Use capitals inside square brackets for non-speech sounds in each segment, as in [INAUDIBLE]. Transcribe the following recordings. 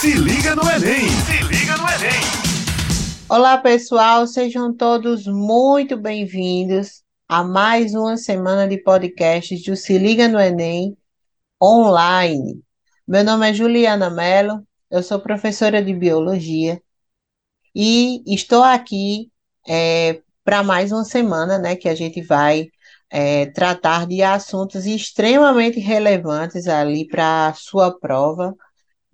Se liga no Enem! Se liga no Enem! Olá, pessoal, sejam todos muito bem-vindos a mais uma semana de podcasts do Se Liga no Enem online. Meu nome é Juliana Mello, eu sou professora de biologia e estou aqui é, para mais uma semana, né, que a gente vai é, tratar de assuntos extremamente relevantes ali para a sua prova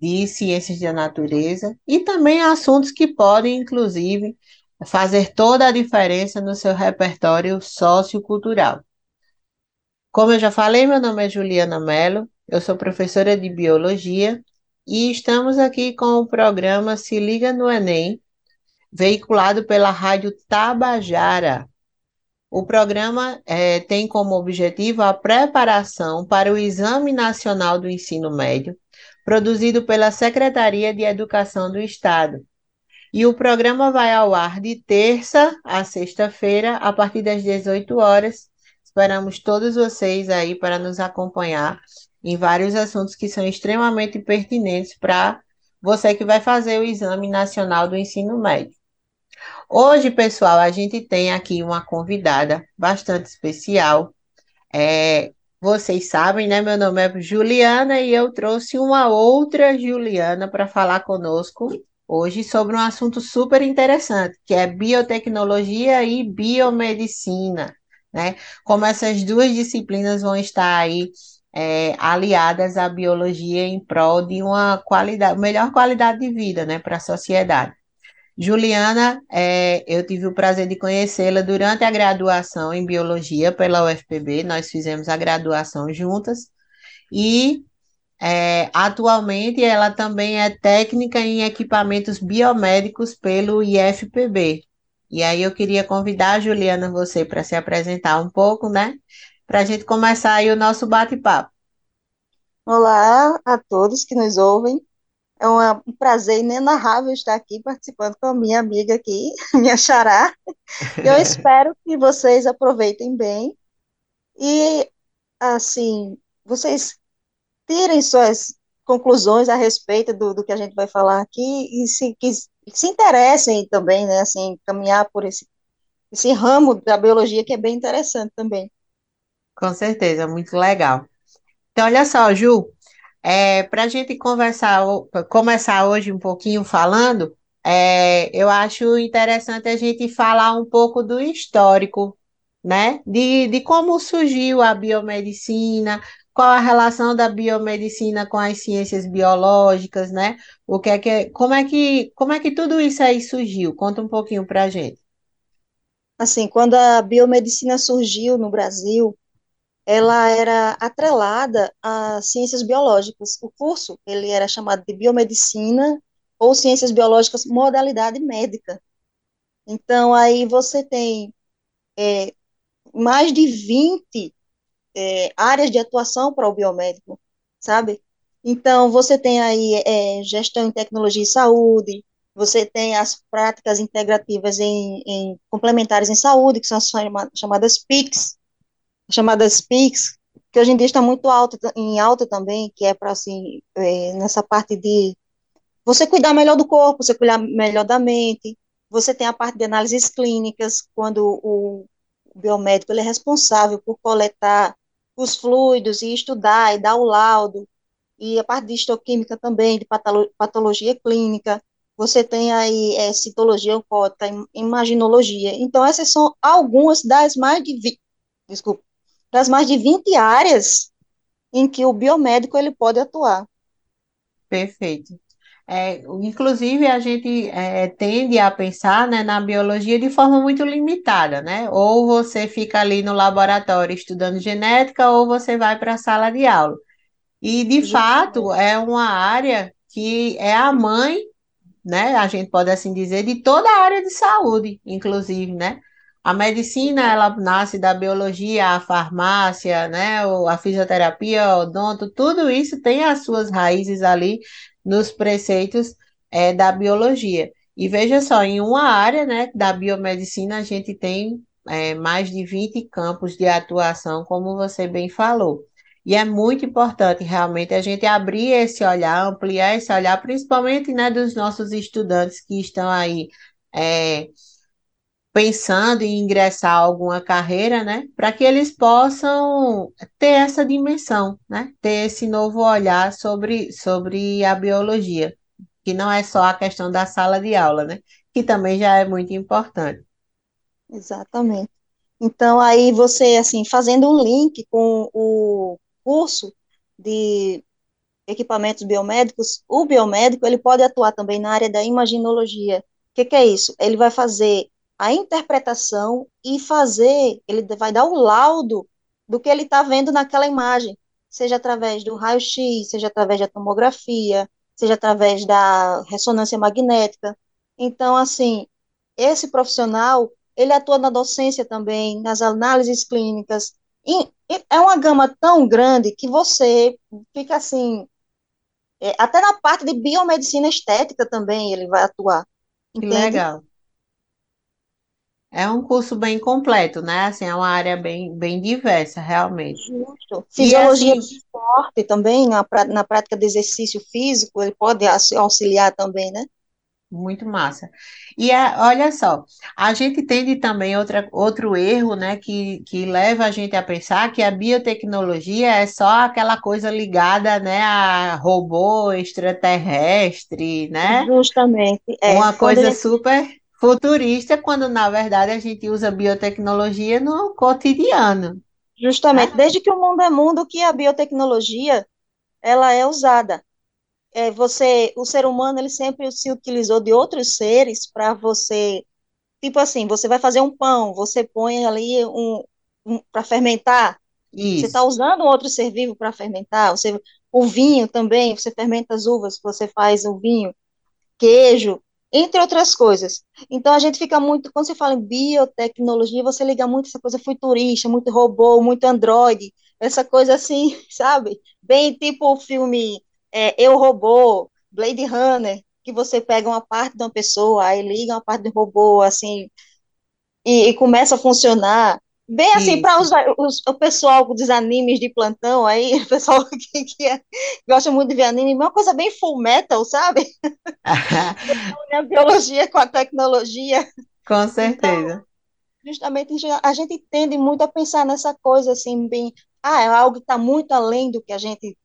de ciências da natureza e também assuntos que podem, inclusive, fazer toda a diferença no seu repertório sociocultural. Como eu já falei, meu nome é Juliana Mello, eu sou professora de biologia e estamos aqui com o programa Se Liga no Enem, veiculado pela Rádio Tabajara. O programa é, tem como objetivo a preparação para o Exame Nacional do Ensino Médio, produzido pela Secretaria de Educação do Estado. E o programa vai ao ar de terça a sexta-feira, a partir das 18 horas. Esperamos todos vocês aí para nos acompanhar em vários assuntos que são extremamente pertinentes para você que vai fazer o Exame Nacional do Ensino Médio. Hoje, pessoal, a gente tem aqui uma convidada bastante especial. É, vocês sabem, né? Meu nome é Juliana e eu trouxe uma outra Juliana para falar conosco hoje sobre um assunto super interessante, que é biotecnologia e biomedicina, né? Como essas duas disciplinas vão estar aí é, aliadas à biologia em prol de uma qualidade, melhor qualidade de vida, né, para a sociedade. Juliana, é, eu tive o prazer de conhecê-la durante a graduação em biologia pela UFPB, nós fizemos a graduação juntas, e é, atualmente ela também é técnica em equipamentos biomédicos pelo IFPB. E aí eu queria convidar a Juliana, você, para se apresentar um pouco, né? Para a gente começar aí o nosso bate-papo. Olá a todos que nos ouvem. É um prazer inenarrável estar aqui participando com a minha amiga aqui, [LAUGHS] minha xará. Eu [LAUGHS] espero que vocês aproveitem bem e, assim, vocês tirem suas conclusões a respeito do, do que a gente vai falar aqui e se, que, se interessem também, né, assim, caminhar por esse, esse ramo da biologia que é bem interessante também. Com certeza, muito legal. Então, olha só, Ju, é, para a gente conversar, começar hoje um pouquinho falando, é, eu acho interessante a gente falar um pouco do histórico, né? De, de como surgiu a biomedicina, qual a relação da biomedicina com as ciências biológicas, né? O que é que, como é que, como é que tudo isso aí surgiu? Conta um pouquinho para a gente. Assim, quando a biomedicina surgiu no Brasil, ela era atrelada às ciências biológicas. O curso, ele era chamado de biomedicina ou ciências biológicas modalidade médica. Então, aí você tem é, mais de 20 é, áreas de atuação para o biomédico, sabe? Então, você tem aí é, gestão em tecnologia e saúde, você tem as práticas integrativas em, em complementares em saúde, que são as chamadas PICs, chamadas PICs, que hoje em dia está muito alta, em alta também, que é para, assim, é, nessa parte de você cuidar melhor do corpo, você cuidar melhor da mente, você tem a parte de análises clínicas, quando o biomédico ele é responsável por coletar os fluidos e estudar e dar o laudo, e a parte de histoquímica também, de patologia clínica, você tem aí é, citologia oncótica, imaginologia. Então, essas são algumas das mais de 20, desculpa, das mais de 20 áreas em que o biomédico ele pode atuar. Perfeito. É, inclusive, a gente é, tende a pensar né, na biologia de forma muito limitada, né? Ou você fica ali no laboratório estudando genética, ou você vai para a sala de aula. E, de Justamente. fato, é uma área que é a mãe, né? A gente pode assim dizer, de toda a área de saúde, inclusive, né? A medicina, ela nasce da biologia, a farmácia, né, a fisioterapia, o odonto, tudo isso tem as suas raízes ali nos preceitos é, da biologia. E veja só, em uma área, né, da biomedicina, a gente tem é, mais de 20 campos de atuação, como você bem falou. E é muito importante realmente a gente abrir esse olhar, ampliar esse olhar, principalmente, né, dos nossos estudantes que estão aí é, pensando em ingressar alguma carreira, né, para que eles possam ter essa dimensão, né, ter esse novo olhar sobre, sobre a biologia, que não é só a questão da sala de aula, né, que também já é muito importante. Exatamente. Então, aí você, assim, fazendo um link com o curso de equipamentos biomédicos, o biomédico, ele pode atuar também na área da imaginologia. O que, que é isso? Ele vai fazer a interpretação e fazer, ele vai dar o laudo do que ele está vendo naquela imagem, seja através do raio-x, seja através da tomografia, seja através da ressonância magnética. Então, assim, esse profissional, ele atua na docência também, nas análises clínicas. E é uma gama tão grande que você fica assim, é, até na parte de biomedicina estética também ele vai atuar. Que legal. É um curso bem completo, né? Assim, é uma área bem, bem diversa, realmente. Justo. Fisiologia assim, do esporte também, na, na prática de exercício físico, ele pode auxiliar também, né? Muito massa. E a, olha só, a gente tende também outra, outro erro, né, que, que leva a gente a pensar que a biotecnologia é só aquela coisa ligada, né, a robô extraterrestre, né? Justamente. É, Uma coisa super futurista, quando na verdade a gente usa biotecnologia no cotidiano. Justamente, né? desde que o mundo é mundo, que a biotecnologia ela é usada é, você, o ser humano, ele sempre se utilizou de outros seres para você, tipo assim, você vai fazer um pão, você põe ali um, um para fermentar, Isso. você está usando um outro ser vivo para fermentar, você, o vinho também, você fermenta as uvas, você faz o vinho, queijo, entre outras coisas. Então a gente fica muito, quando você fala em biotecnologia, você liga muito essa coisa futurista, muito robô, muito androide, essa coisa assim, [LAUGHS] sabe? Bem tipo o filme é, Eu Robô, Blade Runner, que você pega uma parte de uma pessoa, aí liga uma parte do robô, assim, e, e começa a funcionar. Bem assim, para o pessoal dos animes de plantão aí, [LAUGHS] o pessoal que, que, é, gosta muito de ver anime, é uma coisa bem full metal, sabe? [LAUGHS] a biologia com a tecnologia. Com certeza. Então, justamente a gente tende muito a pensar nessa coisa assim, bem, ah, é algo que está muito além do que a gente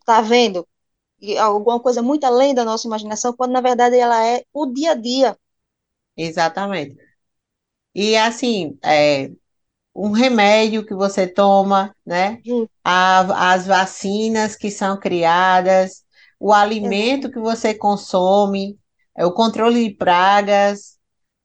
está vendo alguma coisa muito além da nossa imaginação, quando na verdade ela é o dia a dia. Exatamente. E assim, é, um remédio que você toma, né? A, as vacinas que são criadas, o alimento que você consome, é, o controle de pragas,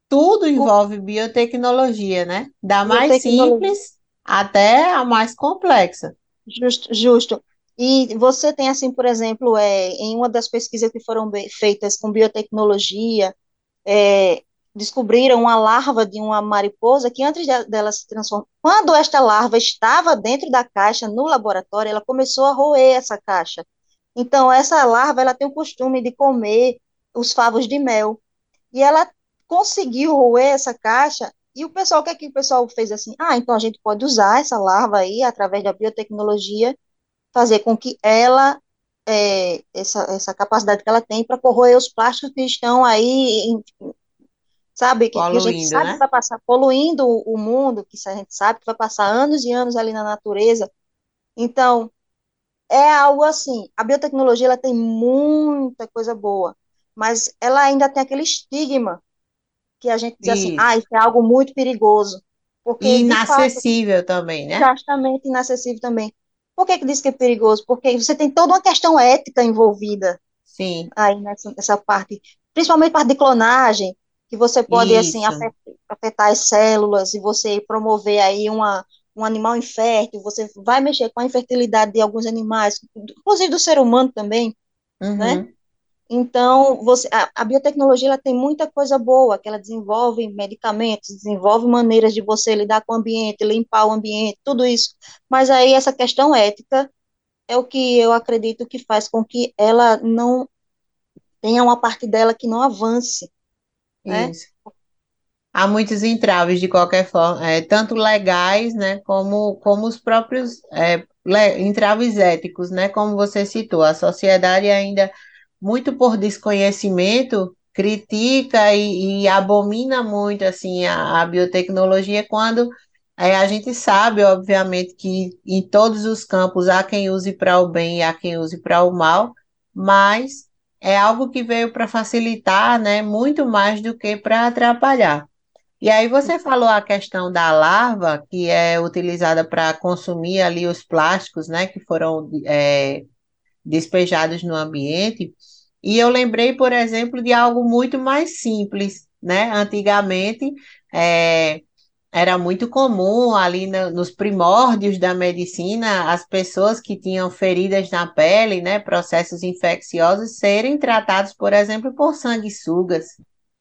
tudo envolve biotecnologia, né? Da mais simples até a mais complexa. Justo, justo. E você tem, assim, por exemplo, é, em uma das pesquisas que foram feitas com biotecnologia, é, descobriram uma larva de uma mariposa que antes dela se transformar, quando esta larva estava dentro da caixa no laboratório, ela começou a roer essa caixa. Então, essa larva, ela tem o costume de comer os favos de mel. E ela conseguiu roer essa caixa, e o pessoal, o que é que o pessoal fez assim? Ah, então a gente pode usar essa larva aí, através da biotecnologia, fazer com que ela, é, essa, essa capacidade que ela tem para corroer os plásticos que estão aí, sabe, que, que, a gente sabe né? que vai passar, poluindo o mundo, que a gente sabe que vai passar anos e anos ali na natureza. Então, é algo assim, a biotecnologia ela tem muita coisa boa, mas ela ainda tem aquele estigma que a gente diz assim, isso. assim, ah, isso é algo muito perigoso. Porque, inacessível fato, também, né? Exatamente, inacessível também. Por que, que diz que é perigoso? Porque você tem toda uma questão ética envolvida Sim. aí nessa, nessa parte, principalmente parte de clonagem, que você pode assim afetar, afetar, as células e você promover aí uma, um animal infértil, você vai mexer com a infertilidade de alguns animais, inclusive do ser humano também, né? uhum. né? Então, você, a, a, biotecnologia ela tem muita coisa boa, que ela desenvolve medicamentos, desenvolve maneiras de você lidar com o ambiente, limpar o ambiente, tudo isso. Mas aí essa questão ética é o que eu acredito que faz com que ela não tenha uma parte dela que não avance. Né? Isso. Há muitos entraves de qualquer forma, é, tanto legais, né, como, como os próprios é, entraves éticos, né? Como você citou, a sociedade ainda, muito por desconhecimento, critica e, e abomina muito assim a, a biotecnologia quando é, a gente sabe, obviamente, que em todos os campos há quem use para o bem e há quem use para o mal, mas é algo que veio para facilitar, né, muito mais do que para atrapalhar. E aí você falou a questão da larva, que é utilizada para consumir ali os plásticos, né, que foram é, despejados no ambiente. E eu lembrei, por exemplo, de algo muito mais simples, né? Antigamente, é, era muito comum ali no, nos primórdios da medicina as pessoas que tinham feridas na pele, né, processos infecciosos, serem tratados, por exemplo, por sanguessugas,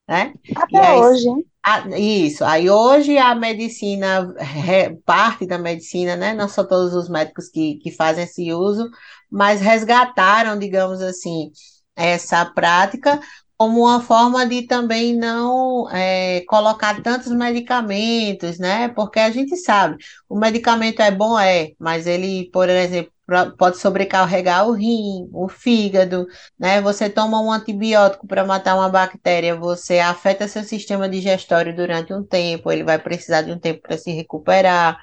né? Até aí, hoje? A, isso. Aí hoje a medicina, parte da medicina, né? Não são todos os médicos que, que fazem esse uso, mas resgataram, digamos assim, essa prática como uma forma de também não é, colocar tantos medicamentos, né? Porque a gente sabe, o medicamento é bom, é, mas ele, por exemplo, pode sobrecarregar o rim, o fígado, né? Você toma um antibiótico para matar uma bactéria, você afeta seu sistema digestório durante um tempo, ele vai precisar de um tempo para se recuperar.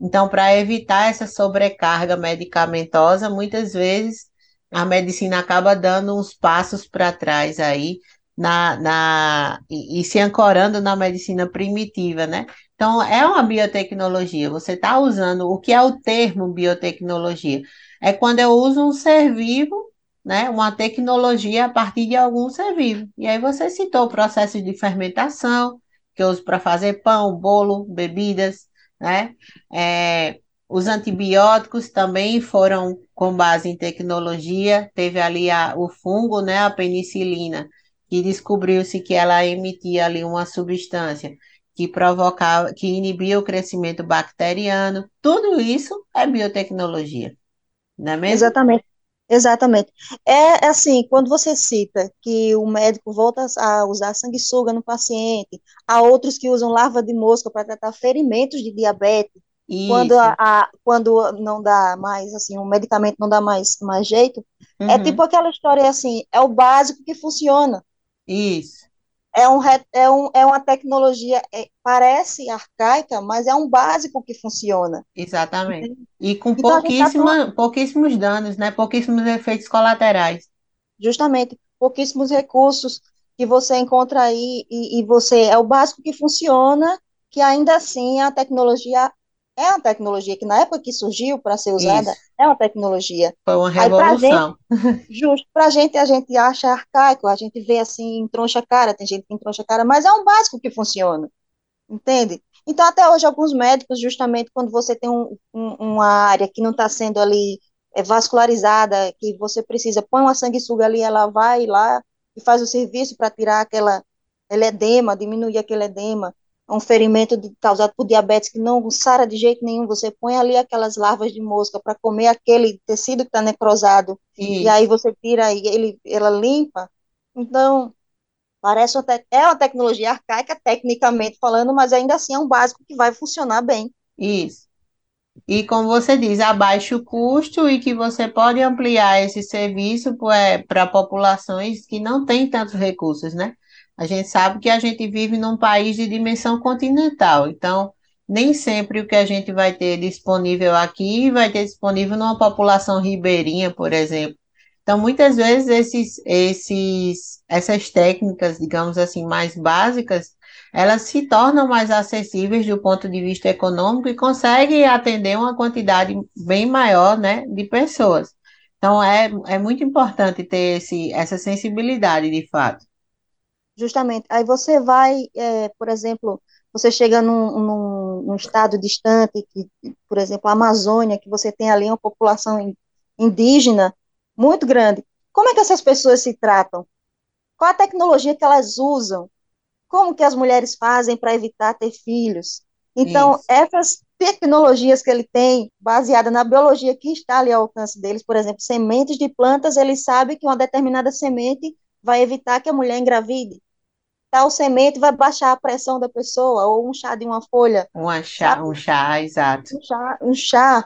Então, para evitar essa sobrecarga medicamentosa, muitas vezes a medicina acaba dando uns passos para trás aí na, na e, e, se ancorando na medicina primitiva, né? Então, é uma biotecnologia. Você está usando o que é o termo biotecnologia? É quando eu uso um ser vivo, né? Uma tecnologia a partir de algum ser vivo. E aí você citou o processo de fermentação, que eu uso para fazer pão, bolo, bebidas, né? É, os antibióticos também foram com base em tecnologia, teve ali a, o fungo, né, a penicilina, que descobriu-se que ela emitia ali uma substância que provocava, que inibia o crescimento bacteriano. Tudo isso é biotecnologia, não é mesmo? Exatamente. Exatamente. É assim, quando você cita que o médico volta a usar sanguessuga no paciente, há outros que usam larva de mosca para tratar ferimentos de diabetes, isso. Quando, a, a, quando não dá mais, assim, o medicamento não dá mais, mais jeito, é uhum. é tipo aquela história assim, é o básico que funciona. Isso. É, um, é, um, é uma tecnologia, é, parece arcaica, mas é um básico que funciona. Exatamente. E com então, pouquíssima, tá... pouquíssimos danos, né? Pouquíssimos efeitos colaterais. Justamente, pouquíssimos recursos que você encontra aí e, e você é o básico que funciona, que ainda assim a tecnologia é uma tecnologia que na época que surgiu para ser usada, Isso. é uma tecnologia. Foi uma revolução. Aí, pra gente, [LAUGHS] justo, para a gente, a gente acha arcaico, a gente vê assim, em troncha cara, tem gente que em troncha cara, mas é um básico que funciona, entende? Então, até hoje, alguns médicos, justamente quando você tem um, um, uma área que não está sendo ali é, vascularizada, que você precisa, põe uma sanguessuga ali, ela vai lá e faz o serviço para tirar aquela, aquele edema, diminuir aquele edema, um ferimento de, causado por diabetes que não sara de jeito nenhum, você põe ali aquelas larvas de mosca para comer aquele tecido que está necrosado, e aí você tira e ele, ela limpa. Então, parece uma é uma tecnologia arcaica, tecnicamente falando, mas ainda assim é um básico que vai funcionar bem. Isso. E como você diz, a baixo custo e que você pode ampliar esse serviço para é, populações que não têm tantos recursos, né? A gente sabe que a gente vive num país de dimensão continental, então nem sempre o que a gente vai ter disponível aqui vai ter disponível numa população ribeirinha, por exemplo. Então, muitas vezes esses, esses, essas técnicas, digamos assim, mais básicas, elas se tornam mais acessíveis do ponto de vista econômico e conseguem atender uma quantidade bem maior, né, de pessoas. Então, é, é muito importante ter esse, essa sensibilidade, de fato. Justamente. Aí você vai, é, por exemplo, você chega num, num, num, estado distante, que, por exemplo, a Amazônia, que você tem ali uma população indígena muito grande. Como é que essas pessoas se tratam? Qual a tecnologia que elas usam? Como que as mulheres fazem para evitar ter filhos? Então, Isso. essas tecnologias que ele tem, baseada na biologia que está ali ao alcance deles, por exemplo, sementes de plantas, ele sabe que uma determinada semente vai evitar que a mulher engravide tal semente vai baixar a pressão da pessoa, ou um chá de uma folha. Um chá, um chá, exato. Um chá, um chá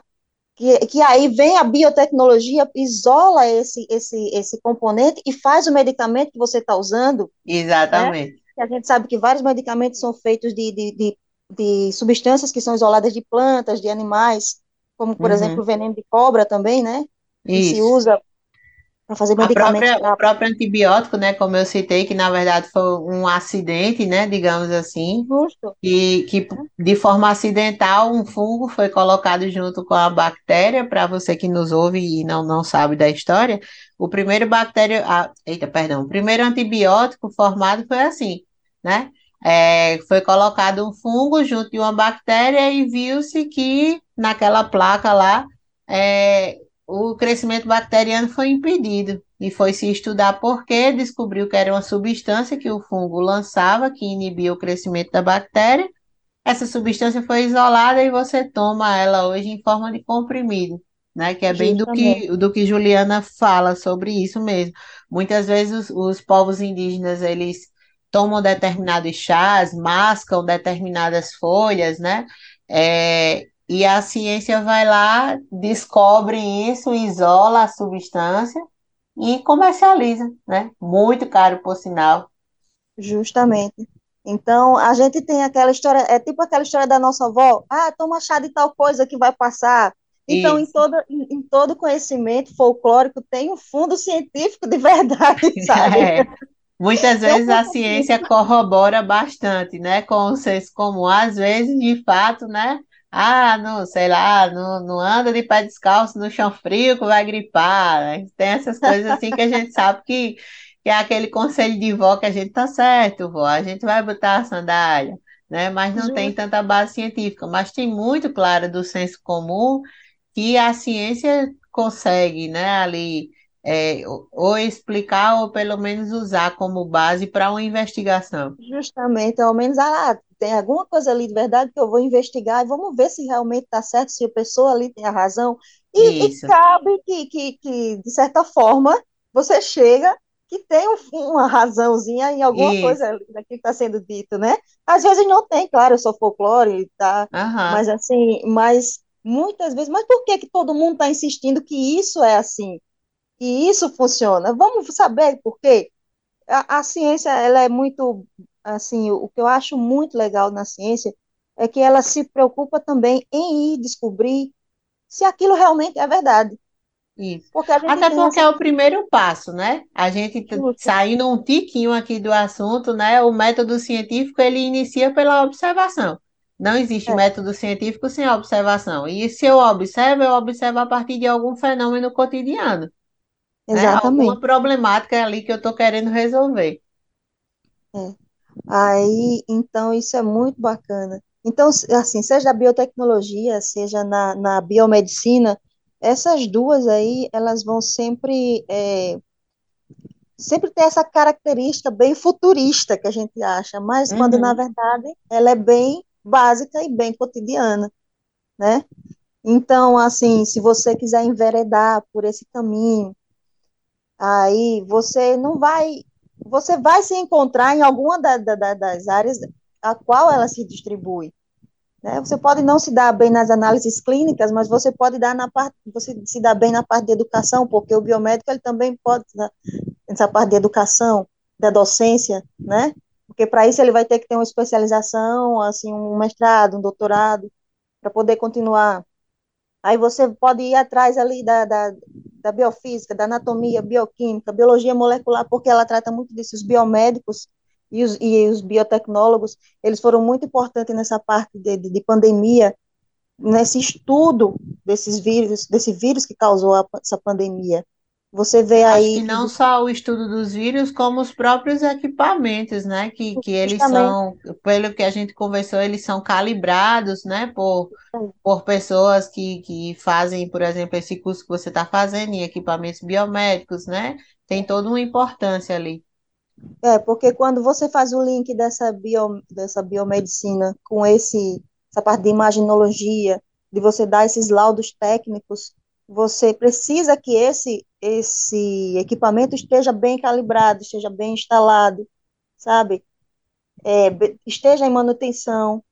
que, que aí vem a biotecnologia, isola esse, esse, esse componente e faz o medicamento que você está usando. Né? Exatamente. Né? A gente sabe que vários medicamentos são feitos de, de, de, de, substâncias que são isoladas de plantas, de animais, como, por uhum. exemplo, o veneno de cobra também, né? Que Isso. se usa para fazer medicamentos. Própria, o próprio antibiótico, né, como eu citei, que na verdade foi um acidente, né, digamos assim, Justo. E que de forma acidental um fungo foi colocado junto com a bactéria, para você que nos ouve e não, não sabe da história, o primeiro bactéria, ah, eita, perdão, o primeiro antibiótico formado foi assim, né, é, foi colocado um fungo junto de uma bactéria e viu-se que naquela placa lá é, o crescimento bacteriano foi impedido e foi se estudar por quê, descobriu que era uma substância que o fungo lançava que inibia o crescimento da bactéria. Essa substância foi isolada e você toma ela hoje em forma de comprimido, né? Que é bem do que, do que Juliana fala sobre isso mesmo. Muitas vezes os, os povos indígenas, eles tomam determinados chás, mascam determinadas folhas, né? É, e a ciência vai lá, descobre isso, isola a substância e comercializa, né? Muito caro, por sinal. Justamente. Então, a gente tem aquela história, é tipo aquela história da nossa avó, ah, toma chá de tal coisa que vai passar. Então, em todo, em, em, todo conhecimento folclórico tem um fundo científico de [LAUGHS] verdade, sabe? É. Muitas vezes a ciência corrobora bastante, né, com o senso comum. Às vezes, de fato, né, ah, não, sei lá, não, não anda de pé descalço no chão frio que vai gripar. Né? Tem essas coisas assim que a gente sabe que, que é aquele conselho de vó que a gente tá certo, vó, a gente vai botar a sandália, né? Mas não tem tanta base científica. Mas tem muito claro do senso comum que a ciência consegue, né, ali, é, ou explicar ou pelo menos usar como base para uma investigação. Justamente, ao menos ah, tem alguma coisa ali de verdade que eu vou investigar e vamos ver se realmente está certo, se a pessoa ali tem a razão. E, e cabe que, que, que, de certa forma, você chega que tem uma razãozinha em alguma Isso. coisa daquilo que está sendo dito, né? Às vezes não tem, claro, eu sou folclore, tá? Uhum. Mas assim, mas muitas vezes, mas por que que todo mundo está insistindo que isso é assim? Que isso funciona? Vamos saber por quê? A, a ciência, ela é muito assim, o que eu acho muito legal na ciência é que ela se preocupa também em ir descobrir se aquilo realmente é verdade. Isso. Porque Até porque essa... é o primeiro passo, né? A gente saindo um tiquinho aqui do assunto, né? O método científico ele inicia pela observação. Não existe é. método científico sem observação. E se eu observo, eu observo a partir de algum fenômeno cotidiano. Exatamente. Né? Alguma problemática ali que eu estou querendo resolver. É. Aí, então, isso é muito bacana. Então, assim, seja na biotecnologia, seja na, na biomedicina, essas duas aí, elas vão sempre, é, sempre ter essa característica bem futurista que a gente acha, mas uhum. quando, na verdade, ela é bem básica e bem cotidiana, né? Então, assim, se você quiser enveredar por esse caminho, aí você não vai você vai se encontrar em alguma da, da, das áreas a qual ela se distribui. Né? Você pode não se dar bem nas análises clínicas, mas você pode dar na parte, você se dá bem na parte de educação, porque o biomédico ele também pode né, nessa parte de educação, da docência, né? Porque para isso ele vai ter que ter uma especialização, assim, um mestrado, um doutorado, para poder continuar. Aí você pode ir atrás ali da, da, da biofísica, da anatomia, bioquímica, biologia molecular, porque ela trata muito disso. Os biomédicos e os, e os biotecnólogos, eles foram muito importantes nessa parte de, de, de pandemia, nesse estudo desses vírus, desse vírus que causou a, essa pandemia. Você vê Acho aí. que não só o estudo dos vírus, como os próprios equipamentos, né? Que, que eles são, pelo que a gente conversou, eles são calibrados, né? Por, por pessoas que, que fazem, por exemplo, esse curso que você está fazendo em equipamentos biomédicos, né? Tem toda uma importância ali. É, porque quando você faz o link dessa, bio, dessa biomedicina com esse, essa parte de imaginologia, de você dar esses laudos técnicos, você precisa que esse esse equipamento esteja bem calibrado, esteja bem instalado, sabe? É, esteja em manutenção,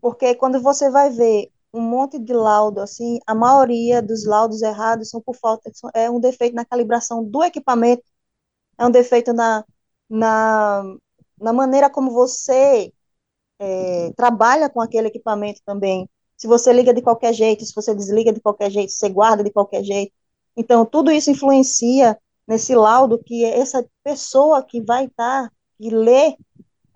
porque quando você vai ver um monte de laudo, assim, a maioria dos laudos errados são por falta, é um defeito na calibração do equipamento, é um defeito na, na, na maneira como você é, trabalha com aquele equipamento também. Se você liga de qualquer jeito, se você desliga de qualquer jeito, se você guarda de qualquer jeito. Então, tudo isso influencia nesse laudo que essa pessoa que vai estar, tá, e ler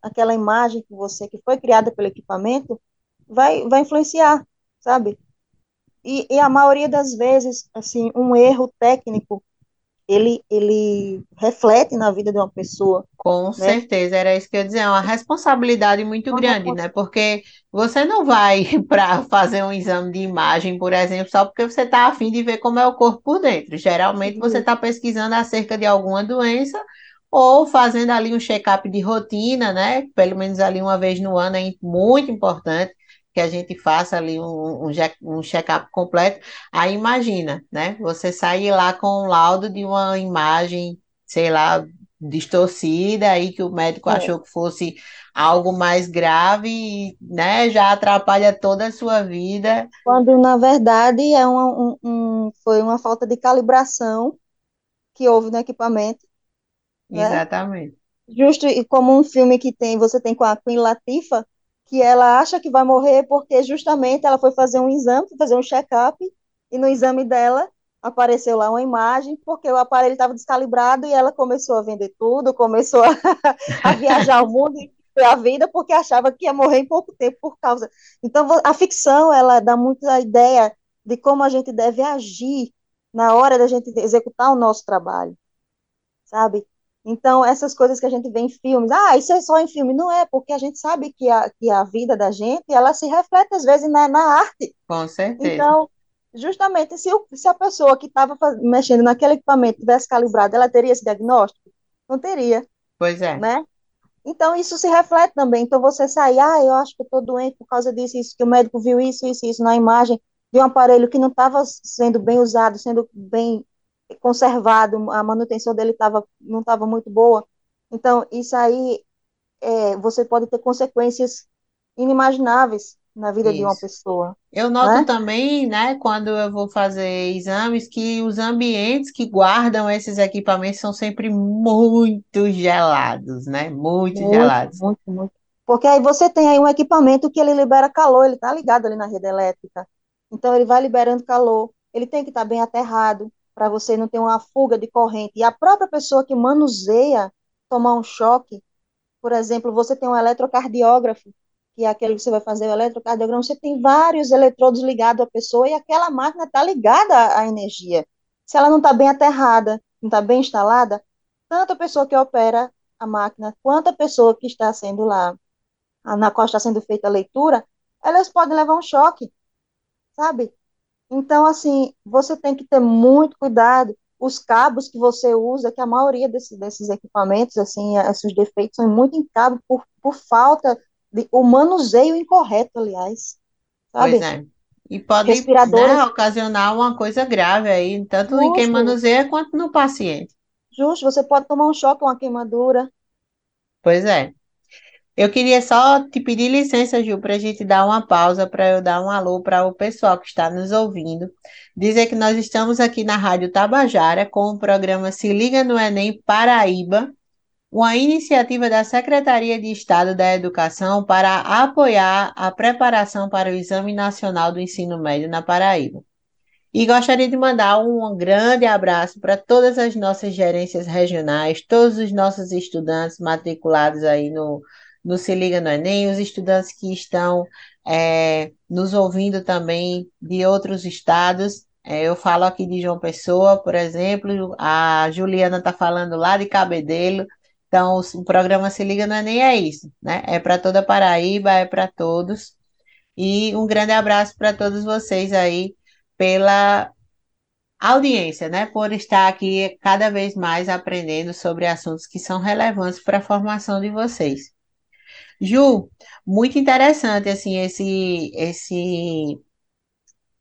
aquela imagem que você, que foi criada pelo equipamento, vai, vai influenciar, sabe? E, e a maioria das vezes, assim, um erro técnico ele, ele reflete na vida de uma pessoa. Com né? certeza, era isso que eu ia dizer, é uma responsabilidade muito uma grande, né? Porque você não vai [LAUGHS] para fazer um exame de imagem, por exemplo, só porque você está afim de ver como é o corpo por dentro. Geralmente você está pesquisando acerca de alguma doença ou fazendo ali um check-up de rotina, né? Pelo menos ali uma vez no ano é muito importante que a gente faça ali um, um, check-up completo. Aí imagina, né? Você sair lá com um laudo de uma imagem, sei lá, distorcida, aí que o médico é. achou que fosse algo mais grave, né? Já atrapalha toda a sua vida. Quando, na verdade, é uma, um, um, foi uma falta de calibração que houve no equipamento. Né? Exatamente. Justo e como um filme que tem, você tem com a Queen Latifah, que ela acha que vai morrer porque justamente ela foi fazer um exame, fazer um check-up, e no exame dela apareceu lá uma imagem, porque o aparelho estava descalibrado e ela começou a vender tudo, começou a, [LAUGHS] a viajar o mundo e a vida porque achava que ia morrer em pouco tempo por causa. Então, a ficção, ela dá muito a ideia de como a gente deve agir na hora da gente executar o nosso trabalho, sabe? Então, essas coisas que a gente vê em filmes, ah, isso é só em filme. Não é, porque a gente sabe que a, que a vida da gente, ela se reflete, às vezes, na, na arte. Com certeza. Então, justamente, se, se a pessoa que estava mexendo naquele equipamento tivesse calibrado, ela teria esse diagnóstico? Não teria. Pois é. Né? Então, isso se reflete também. Então, você sai, ah, eu acho que estou doente por causa disso, isso, que o médico viu isso, isso, isso na imagem de um aparelho que não estava sendo bem usado, sendo bem conservado, a manutenção dele tava, não estava muito boa. Então, isso aí, é, você pode ter consequências inimagináveis na vida isso. de uma pessoa. Eu noto né? também, né, quando eu vou fazer exames, que os ambientes que guardam esses equipamentos são sempre muito gelados, né? Muito, muito gelados. Muito, muito. Porque aí você tem aí um equipamento que ele libera calor, ele está ligado ali na rede elétrica. Então ele vai liberando calor, ele tem que estar tá bem aterrado, para você não ter uma fuga de corrente. E a própria pessoa que manuseia tomar um choque, por exemplo, você tem um eletrocardiógrafo, que é aquele que você vai fazer o eletrocardiograma, você tem vários eletrodos ligados à pessoa e aquela máquina está ligada à energia. Se ela não está bem aterrada, não está bem instalada, tanto a pessoa que opera a máquina, quanto a pessoa que está sendo lá, na qual está sendo feita a leitura, elas podem levar um choque, sabe? Então, assim, você tem que ter muito cuidado. Os cabos que você usa, que a maioria desse, desses equipamentos, assim, esses defeitos são muito em cabo por, por falta de o manuseio incorreto, aliás. Sabe? Pois é. E pode né, ocasionar uma coisa grave aí, tanto Justo. em quem manuseia quanto no paciente. Justo, você pode tomar um choque, uma queimadura. Pois é. Eu queria só te pedir licença, Ju, para a gente dar uma pausa, para eu dar um alô para o pessoal que está nos ouvindo. Dizer que nós estamos aqui na Rádio Tabajara com o programa Se Liga no Enem Paraíba, uma iniciativa da Secretaria de Estado da Educação para apoiar a preparação para o Exame Nacional do Ensino Médio na Paraíba. E gostaria de mandar um grande abraço para todas as nossas gerências regionais, todos os nossos estudantes matriculados aí no no Se Liga no Enem, os estudantes que estão é, nos ouvindo também de outros estados. É, eu falo aqui de João Pessoa, por exemplo, a Juliana está falando lá de Cabedelo. Então, o programa Se Liga no Enem é isso, né? É para toda Paraíba, é para todos. E um grande abraço para todos vocês aí pela audiência, né? Por estar aqui cada vez mais aprendendo sobre assuntos que são relevantes para a formação de vocês. Ju, muito interessante assim esse esse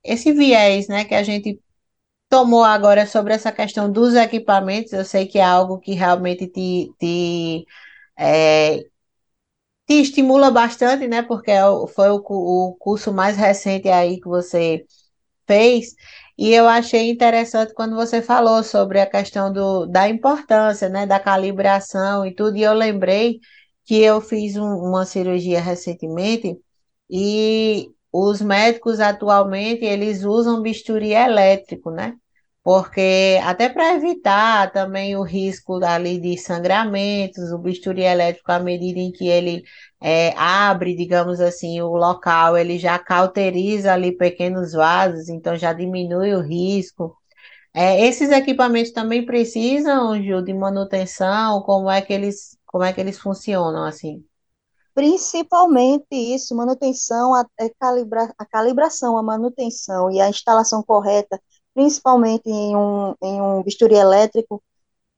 esse viés, né, que a gente tomou agora sobre essa questão dos equipamentos. Eu sei que é algo que realmente te, te é, te estimula bastante, né? Porque é foi o, o curso mais recente aí que você fez. E eu achei interessante quando você falou sobre a questão do, da importância, né, da calibração e tudo. E eu lembrei que eu fiz um, uma cirurgia recentemente e os médicos atualmente eles usam bisturi elétrico, né? Porque até para evitar também o risco ali de sangramentos, o bisturi elétrico, à medida em que ele é, abre, digamos assim, o local, ele já cauteriza ali pequenos vasos, então já diminui o risco. É, esses equipamentos também precisam, Ju, de manutenção? Como é que eles, como é que eles funcionam assim? Principalmente isso, manutenção, a, é calibra, a calibração, a manutenção e a instalação correta, principalmente em um, em um bisturi elétrico,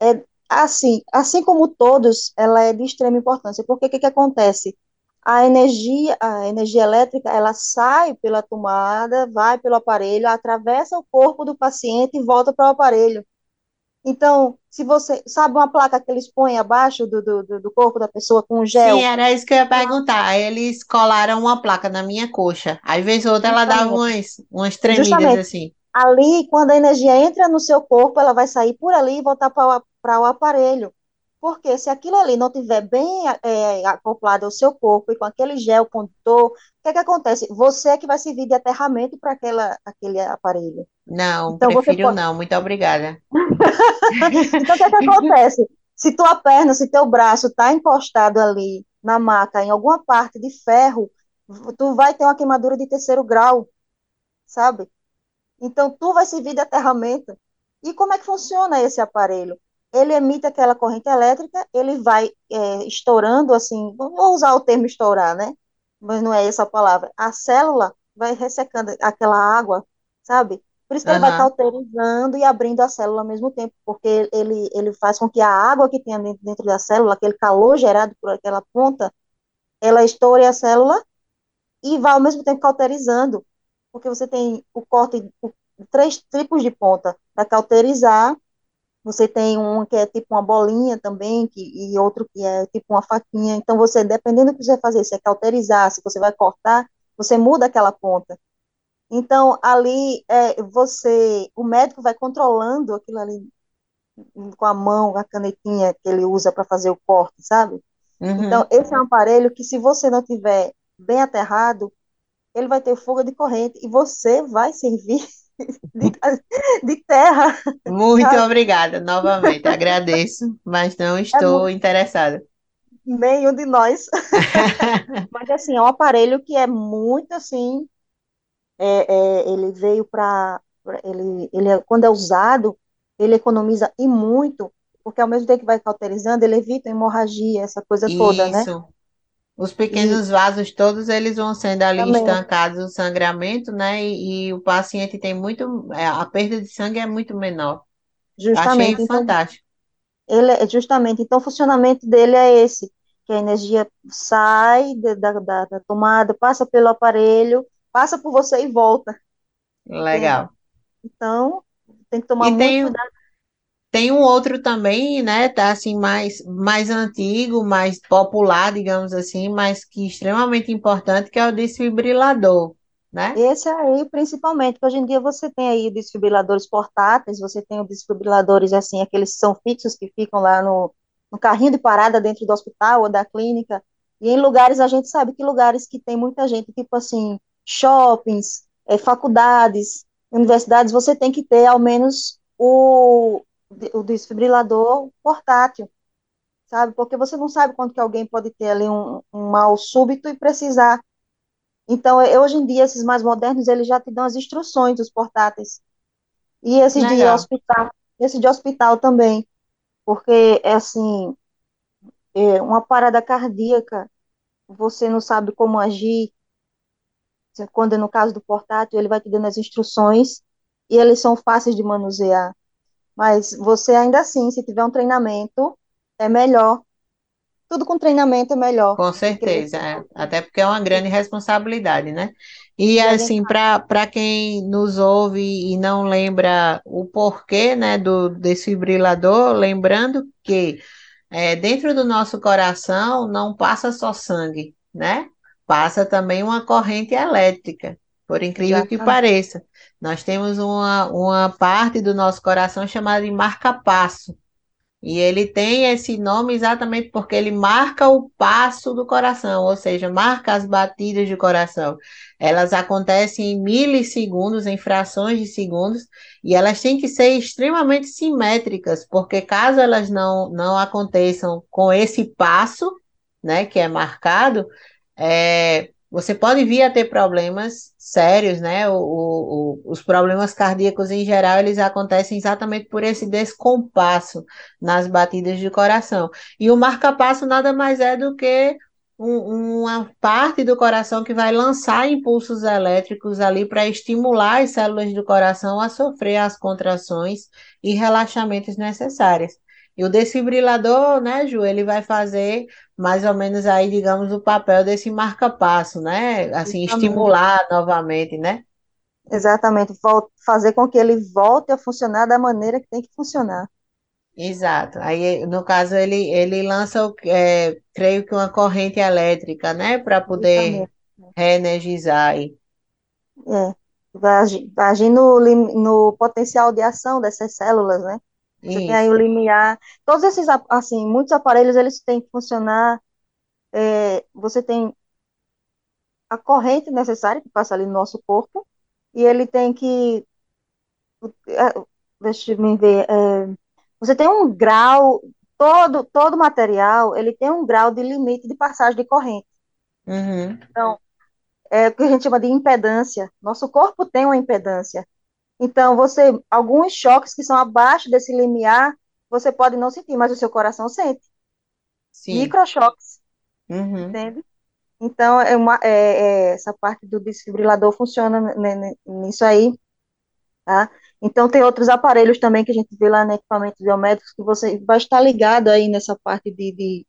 é assim, assim como todos, ela é de extrema importância, porque o que, que acontece? A energia, a energia elétrica, ela sai pela tomada, vai pelo aparelho, atravessa o corpo do paciente e volta para o aparelho. Então, se você sabe uma placa que eles põem abaixo do, do, do corpo da pessoa com gel. Sim, era isso que eu ia perguntar. Eles colaram uma placa na minha coxa. Às vezes outra ela dava umas, umas tremidas Justamente. assim. Ali, quando a energia entra no seu corpo, ela vai sair por ali e voltar para o aparelho. Porque se aquilo ali não estiver bem é, acoplado ao seu corpo e com aquele gel condutor, o que, é que acontece? Você é que vai servir de aterramento para aquele aparelho. Não, então, prefiro pode... não, muito obrigada. [LAUGHS] então, o que, é que acontece? Se tua perna, se teu braço está encostado ali na maca, em alguma parte de ferro, tu vai ter uma queimadura de terceiro grau, sabe? Então, tu vai servir de aterramento. E como é que funciona esse aparelho? Ele emite aquela corrente elétrica, ele vai é, estourando, assim, vou usar o termo estourar, né? Mas não é essa a palavra. A célula vai ressecando aquela água, sabe? Por isso que uhum. ele vai cauterizando e abrindo a célula ao mesmo tempo, porque ele, ele faz com que a água que tem dentro, dentro da célula, aquele calor gerado por aquela ponta, ela estoure a célula e vai ao mesmo tempo cauterizando, porque você tem o corte, o, três tipos de ponta, para cauterizar, você tem um que é tipo uma bolinha também, que, e outro que é tipo uma faquinha. Então, você, dependendo do que você vai fazer, se é cauterizar, se você vai cortar, você muda aquela ponta. Então, ali, é, você, o médico vai controlando aquilo ali com a mão, a canetinha que ele usa para fazer o corte, sabe? Uhum. Então, esse é um aparelho que, se você não tiver bem aterrado, ele vai ter fuga de corrente e você vai servir de, de terra. Muito sabe? obrigada, novamente, agradeço, mas não é estou é interessada. Nenhum de nós. [LAUGHS] mas assim, é um aparelho que é muito assim, é, é, ele veio para, ele, ele é, quando é usado, ele economiza e muito, porque ao mesmo tempo que vai cauterizando, ele evita hemorragia, essa coisa Isso. toda, né? Os pequenos e, vasos todos eles vão sendo ali também. estancados o sangramento, né? E, e, o paciente tem muito, é, a perda de sangue é muito menor. Justamente. Achei então, fantástico. Ele é justamente, então o funcionamento dele é esse, que a energia sai da, da, da, tomada, passa pelo aparelho, passa por você e volta. Legal. Então, tem que tomar e muito tem, cuidado tem um outro também, né, tá assim, mais, mais antigo, mais popular, digamos assim, mas que é extremamente importante, que é o desfibrilador, né? Esse aí, principalmente, porque hoje em dia você tem aí desfibriladores portáteis, você tem os desfibriladores, assim, aqueles que são fixos, que ficam lá no, no carrinho de parada dentro do hospital ou da clínica, e em lugares, a gente sabe que lugares que tem muita gente, tipo assim, shoppings, é, faculdades, universidades, você tem que ter ao menos o, o desfibrilador portátil, sabe? Porque você não sabe quando que alguém pode ter ali um, um mal súbito e precisar. Então, eu, hoje em dia, esses mais modernos, eles já te dão as instruções dos portáteis. E esses Legal. de hospital, esse de hospital também, porque é assim, é uma parada cardíaca, você não sabe como agir, quando é no caso do portátil, ele vai te dando as instruções e eles são fáceis de manusear. Mas você ainda assim, se tiver um treinamento, é melhor. Tudo com treinamento é melhor. Com certeza, é. até porque é uma grande responsabilidade, né? E assim, para quem nos ouve e não lembra o porquê, né, do desfibrilador, lembrando que é, dentro do nosso coração não passa só sangue, né? Passa também uma corrente elétrica, por incrível que pareça. Nós temos uma, uma parte do nosso coração chamada de marca-passo. E ele tem esse nome exatamente porque ele marca o passo do coração, ou seja, marca as batidas do coração. Elas acontecem em milissegundos, em frações de segundos, e elas têm que ser extremamente simétricas, porque caso elas não, não aconteçam com esse passo, né, que é marcado, é, você pode vir a ter problemas sérios, né? O, o, os problemas cardíacos em geral, eles acontecem exatamente por esse descompasso nas batidas de coração. E o marca-passo nada mais é do que um, uma parte do coração que vai lançar impulsos elétricos ali para estimular as células do coração a sofrer as contrações e relaxamentos necessários. E o desfibrilador, né, Ju, ele vai fazer mais ou menos aí, digamos, o papel desse marca-passo, né? Assim, Exatamente. estimular novamente, né? Exatamente, fazer com que ele volte a funcionar da maneira que tem que funcionar. Exato. Aí, no caso, ele, ele lança, é, creio que uma corrente elétrica, né? Para poder reenergizar aí. É, vai agir, vai agir no, no potencial de ação dessas células, né? Você Isso. tem aí o limiar. Todos esses, assim, muitos aparelhos, eles têm que funcionar. É, você tem a corrente necessária que passa ali no nosso corpo, e ele tem que. É, deixa eu ver. É, você tem um grau. Todo, todo material, ele tem um grau de limite de passagem de corrente. Uhum. Então, é o que a gente chama de impedância. Nosso corpo tem uma impedância. Então, você, alguns choques que são abaixo desse limiar, você pode não sentir, mas o seu coração sente. Sim. Microchoques. Uhum. Entende? Então, é uma, é, é, essa parte do desfibrilador funciona nisso aí. Tá? Então, tem outros aparelhos também que a gente vê lá no equipamentos biométricos que você vai estar ligado aí nessa parte de, de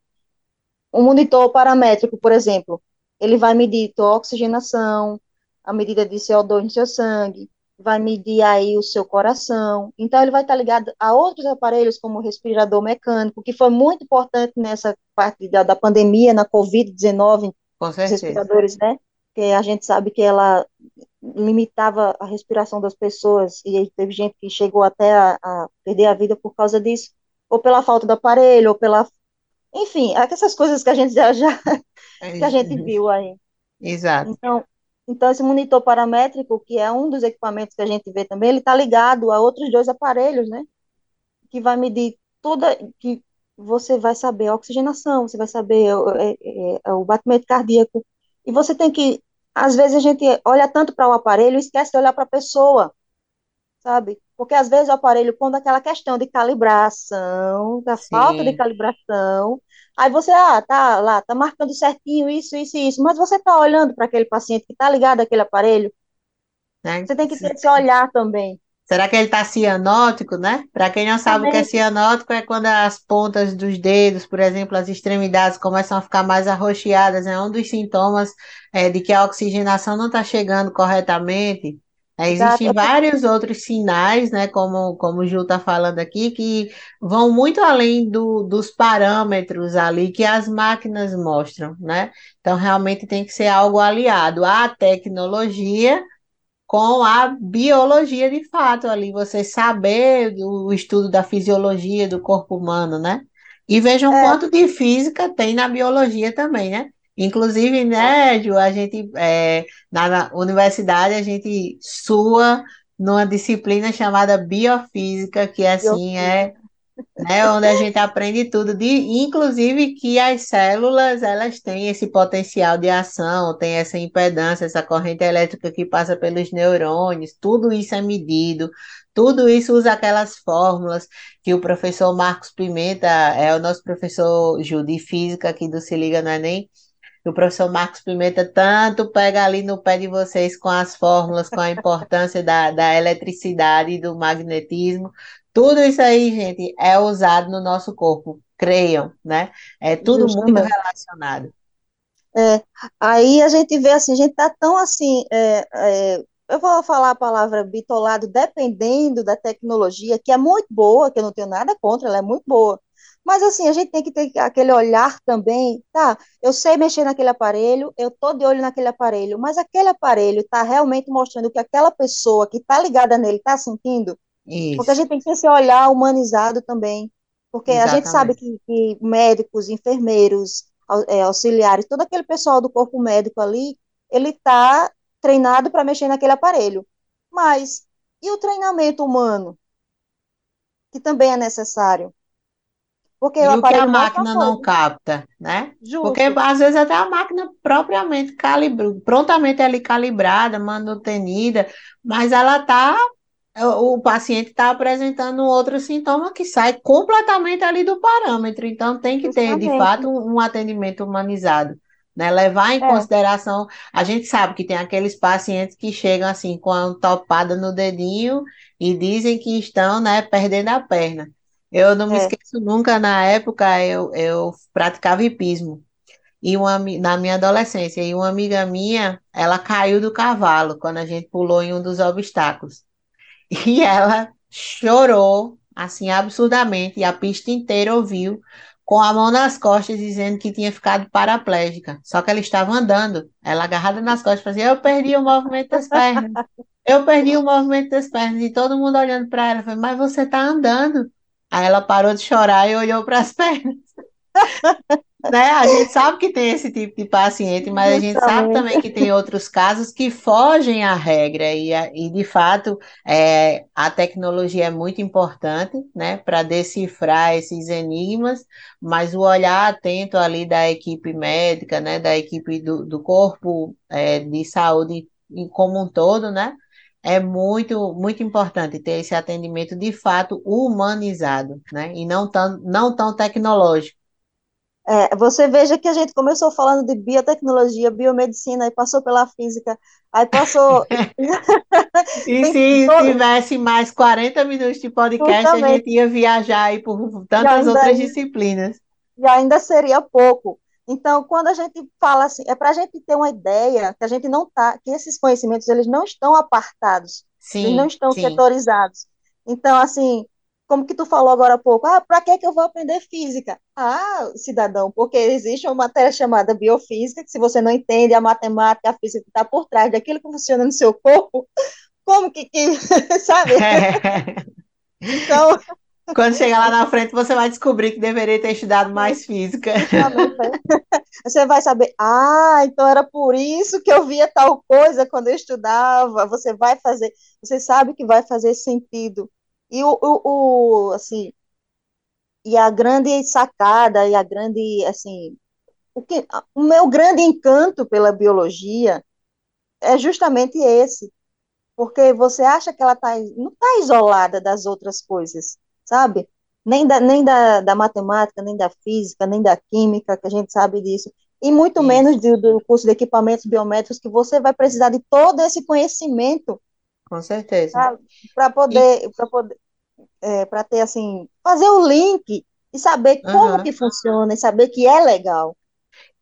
um monitor paramétrico, por exemplo. Ele vai medir tua oxigenação, a medida de CO2 no seu sangue, vai medir aí o seu coração. Então, ele vai estar ligado a outros aparelhos, como o respirador mecânico, que foi muito importante nessa parte da, da pandemia, na Covid-19, os respiradores, né? Que a gente sabe que ela limitava a respiração das pessoas, e teve gente que chegou até a, a perder a vida por causa disso, ou pela falta do aparelho, ou pela... Enfim, essas coisas que a gente já, já que a gente viu aí. Exato. Então, então, esse monitor paramétrico, que é um dos equipamentos que a gente vê também, ele está ligado a outros dois aparelhos, né? Que vai medir toda, que você vai saber a oxigenação, você vai saber é, é, é, o batimento cardíaco. E você tem que, às vezes a gente olha tanto para o aparelho e esquece de olhar para a pessoa, sabe? Porque às vezes o aparelho, quando aquela questão de calibração, da Sim. falta de calibração, Aí você, ah, tá lá, tá marcando certinho isso, isso e isso, mas você tá olhando para aquele paciente que tá ligado àquele aparelho. É. Você tem que ter esse olhar também. Será que ele está cianótico, né? Para quem não sabe o que é cianótico, é quando as pontas dos dedos, por exemplo, as extremidades começam a ficar mais arroxeadas. É um dos sintomas é, de que a oxigenação não está chegando corretamente. É, existem vários outros sinais, né, como, como o Ju está falando aqui, que vão muito além do, dos parâmetros ali que as máquinas mostram, né? Então, realmente tem que ser algo aliado à tecnologia com a biologia de fato ali, você saber o estudo da fisiologia do corpo humano, né? E vejam é. quanto de física tem na biologia também, né? Inclusive, né, Ju, a gente, é, na, universidade, a gente sua numa disciplina chamada biofísica, que assim é, né, onde a gente aprende tudo, de, inclusive que as células, elas têm esse potencial de ação, tem essa impedância, essa corrente elétrica que passa pelos neurônios, tudo isso é medido, tudo isso usa aquelas fórmulas que o professor Marcos Pimenta, é o nosso professor Ju, de física aqui do Se Liga no Enem, o professor Marcos Pimenta tanto pega ali no pé de vocês com as fórmulas, com a importância da, da eletricidade e do magnetismo. Tudo isso aí, gente, é usado no nosso corpo, creiam, né? É tudo Justamente. muito relacionado. É, aí a gente vê assim, a gente tá tão assim, é, é, eu vou falar a palavra bitolado, dependendo da tecnologia, que é muito boa, que eu não tenho nada contra, ela é muito boa, Mas assim, a gente tem que ter aquele olhar também, tá? Eu sei mexer naquele aparelho, eu tô de olho naquele aparelho, mas aquele aparelho está realmente mostrando o que aquela pessoa que está ligada nele está sentindo? Isso. Porque a gente tem que ter esse olhar humanizado também. Porque Exatamente. a gente sabe que, que médicos, enfermeiros, é, auxiliares, todo aquele pessoal do corpo médico ali, ele está treinado para mexer naquele aparelho. Mas e o treinamento humano? Que também é necessário. Porque e o, que a máquina não capta, né? Justo. Porque às vezes até a máquina propriamente calibrada, prontamente ali calibrada, manutenida, mas ela está o paciente está apresentando outro sintoma que sai completamente ali do parâmetro. Então, tem que ter, de fato, um, um atendimento humanizado. Né? Levar em é. consideração, a gente sabe que tem aqueles pacientes que chegam assim com a topada no dedinho e dizem que estão né, perdendo a perna. Eu não me é. esqueço nunca, na época eu, eu praticava hipismo. E uma, na minha adolescência, e uma amiga minha, ela caiu do cavalo quando a gente pulou em um dos obstáculos. [LAUGHS] E ela chorou, assim, absurdamente, e a pista inteira ouviu, com a mão nas costas, dizendo que tinha ficado paraplégica. Só que ela estava andando, ela agarrada nas costas, fazia: Eu perdi o movimento das pernas, eu perdi o movimento das pernas. E todo mundo olhando para ela, falou: Mas você está andando. Aí ela parou de chorar e olhou para as [LAUGHS] pernas. né? A gente sabe que tem esse tipo de paciente, mas a gente sabe também que tem outros casos que fogem à regra, e, e de fato é, a tecnologia é muito importante né, para decifrar esses enigmas, mas o olhar atento ali da equipe médica, né, da equipe do, do corpo é, de saúde como um todo, né? É muito, muito importante ter esse atendimento de fato humanizado, né? E não tão, não tão tecnológico é, você veja que a gente começou falando de biotecnologia, biomedicina, aí passou pela física, aí passou. [LAUGHS] e [LAUGHS] se todo... tivesse mais 40 minutos de podcast, Justamente. a gente ia viajar aí por tantas outras disciplinas. E ainda seria pouco. Então, quando a gente fala assim, é para a gente ter uma ideia que a gente não tá, que esses conhecimentos eles não estão apartados, sim, eles não estão sim. setorizados. Então, assim, como que tu falou agora há pouco, ah, para que que eu vou aprender física? Ah, cidadão, porque existe uma matéria chamada biofísica, que se você não entende a matemática, a física que está por trás daquilo que funciona no seu corpo, como que, que [LAUGHS] sabe? [LAUGHS] Então... Quando chegar lá na frente, você vai descobrir que deveria ter estudado mais física. Você vai saber, ah, então era por isso que eu via tal coisa quando eu estudava. Você vai fazer, você sabe que vai fazer sentido e o, o, o, assim, e a grande sacada e a grande, assim, o, que, o meu grande encanto pela biologia é justamente esse, porque você acha que ela tá, não está isolada das outras coisas, sabe? Nem, da, nem da, da matemática, nem da física, nem da química, que a gente sabe disso, e muito menos do, do curso de equipamentos biométricos, que você vai precisar de todo esse conhecimento com certeza. Para poder, e... para poder, é, para ter assim, fazer o link e saber como uhum. que funciona e saber que é legal.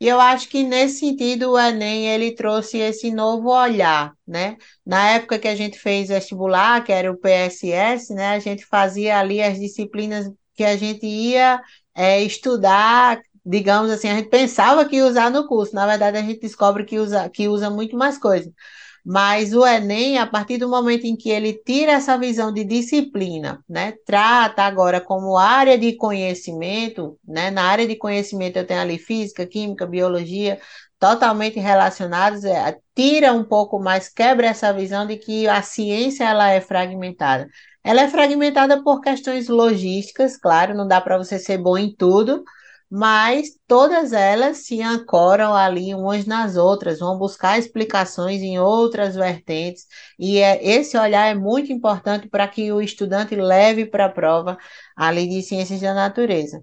E eu acho que nesse sentido o Enem ele trouxe esse novo olhar, né? Na época que a gente fez vestibular, que era o PSS, né? A gente fazia ali as disciplinas que a gente ia é, estudar, digamos assim, a gente pensava que ia usar no curso, na verdade a gente descobre que usa, que usa muito mais coisa. Mas o Enem, a partir do momento em que ele tira essa visão de disciplina, né, trata agora como área de conhecimento, né, na área de conhecimento eu tenho ali física, química, biologia, totalmente relacionados, é, tira um pouco mais, quebra essa visão de que a ciência ela é fragmentada. Ela é fragmentada por questões logísticas, claro, não dá para você ser bom em tudo, mas todas elas se ancoram ali umas nas outras, vão buscar explicações em outras vertentes, e é, esse olhar é muito importante para que o estudante leve para a prova a lei de ciências da natureza.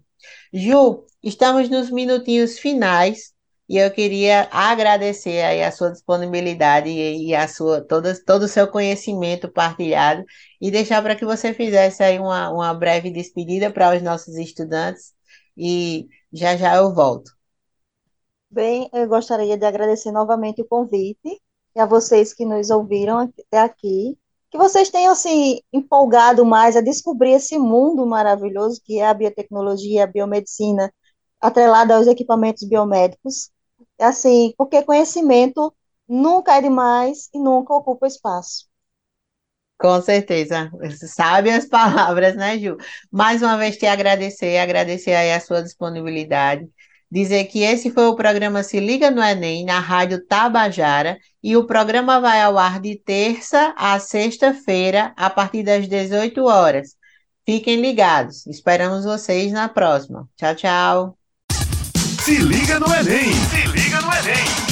Ju, estamos nos minutinhos finais e eu queria agradecer aí a sua disponibilidade e, a sua todo, todo o seu conhecimento partilhado e deixar para que você fizesse aí uma, uma breve despedida para os nossos estudantes e já já eu volto. Bem, eu gostaria de agradecer novamente o convite e a vocês que nos ouviram até aqui. que vocês tenham assim empolgado mais a descobrir esse mundo maravilhoso que é a biotecnologia, a biomedicina, atrelada aos equipamentos biomédicos. Assim, porque conhecimento nunca é demais e nunca ocupa espaço. Com certeza, sabe as [LAUGHS] palavras, né, Ju? Mais uma vez te agradecer, agradecer aí a sua disponibilidade, dizer que esse foi o programa Se Liga no Enem, na Rádio Tabajara, e o programa vai ao ar de terça a sexta-feira, a partir das 18 horas. Fiquem ligados, esperamos vocês na próxima. Tchau, tchau. Se liga no Enem! Se liga no Enem!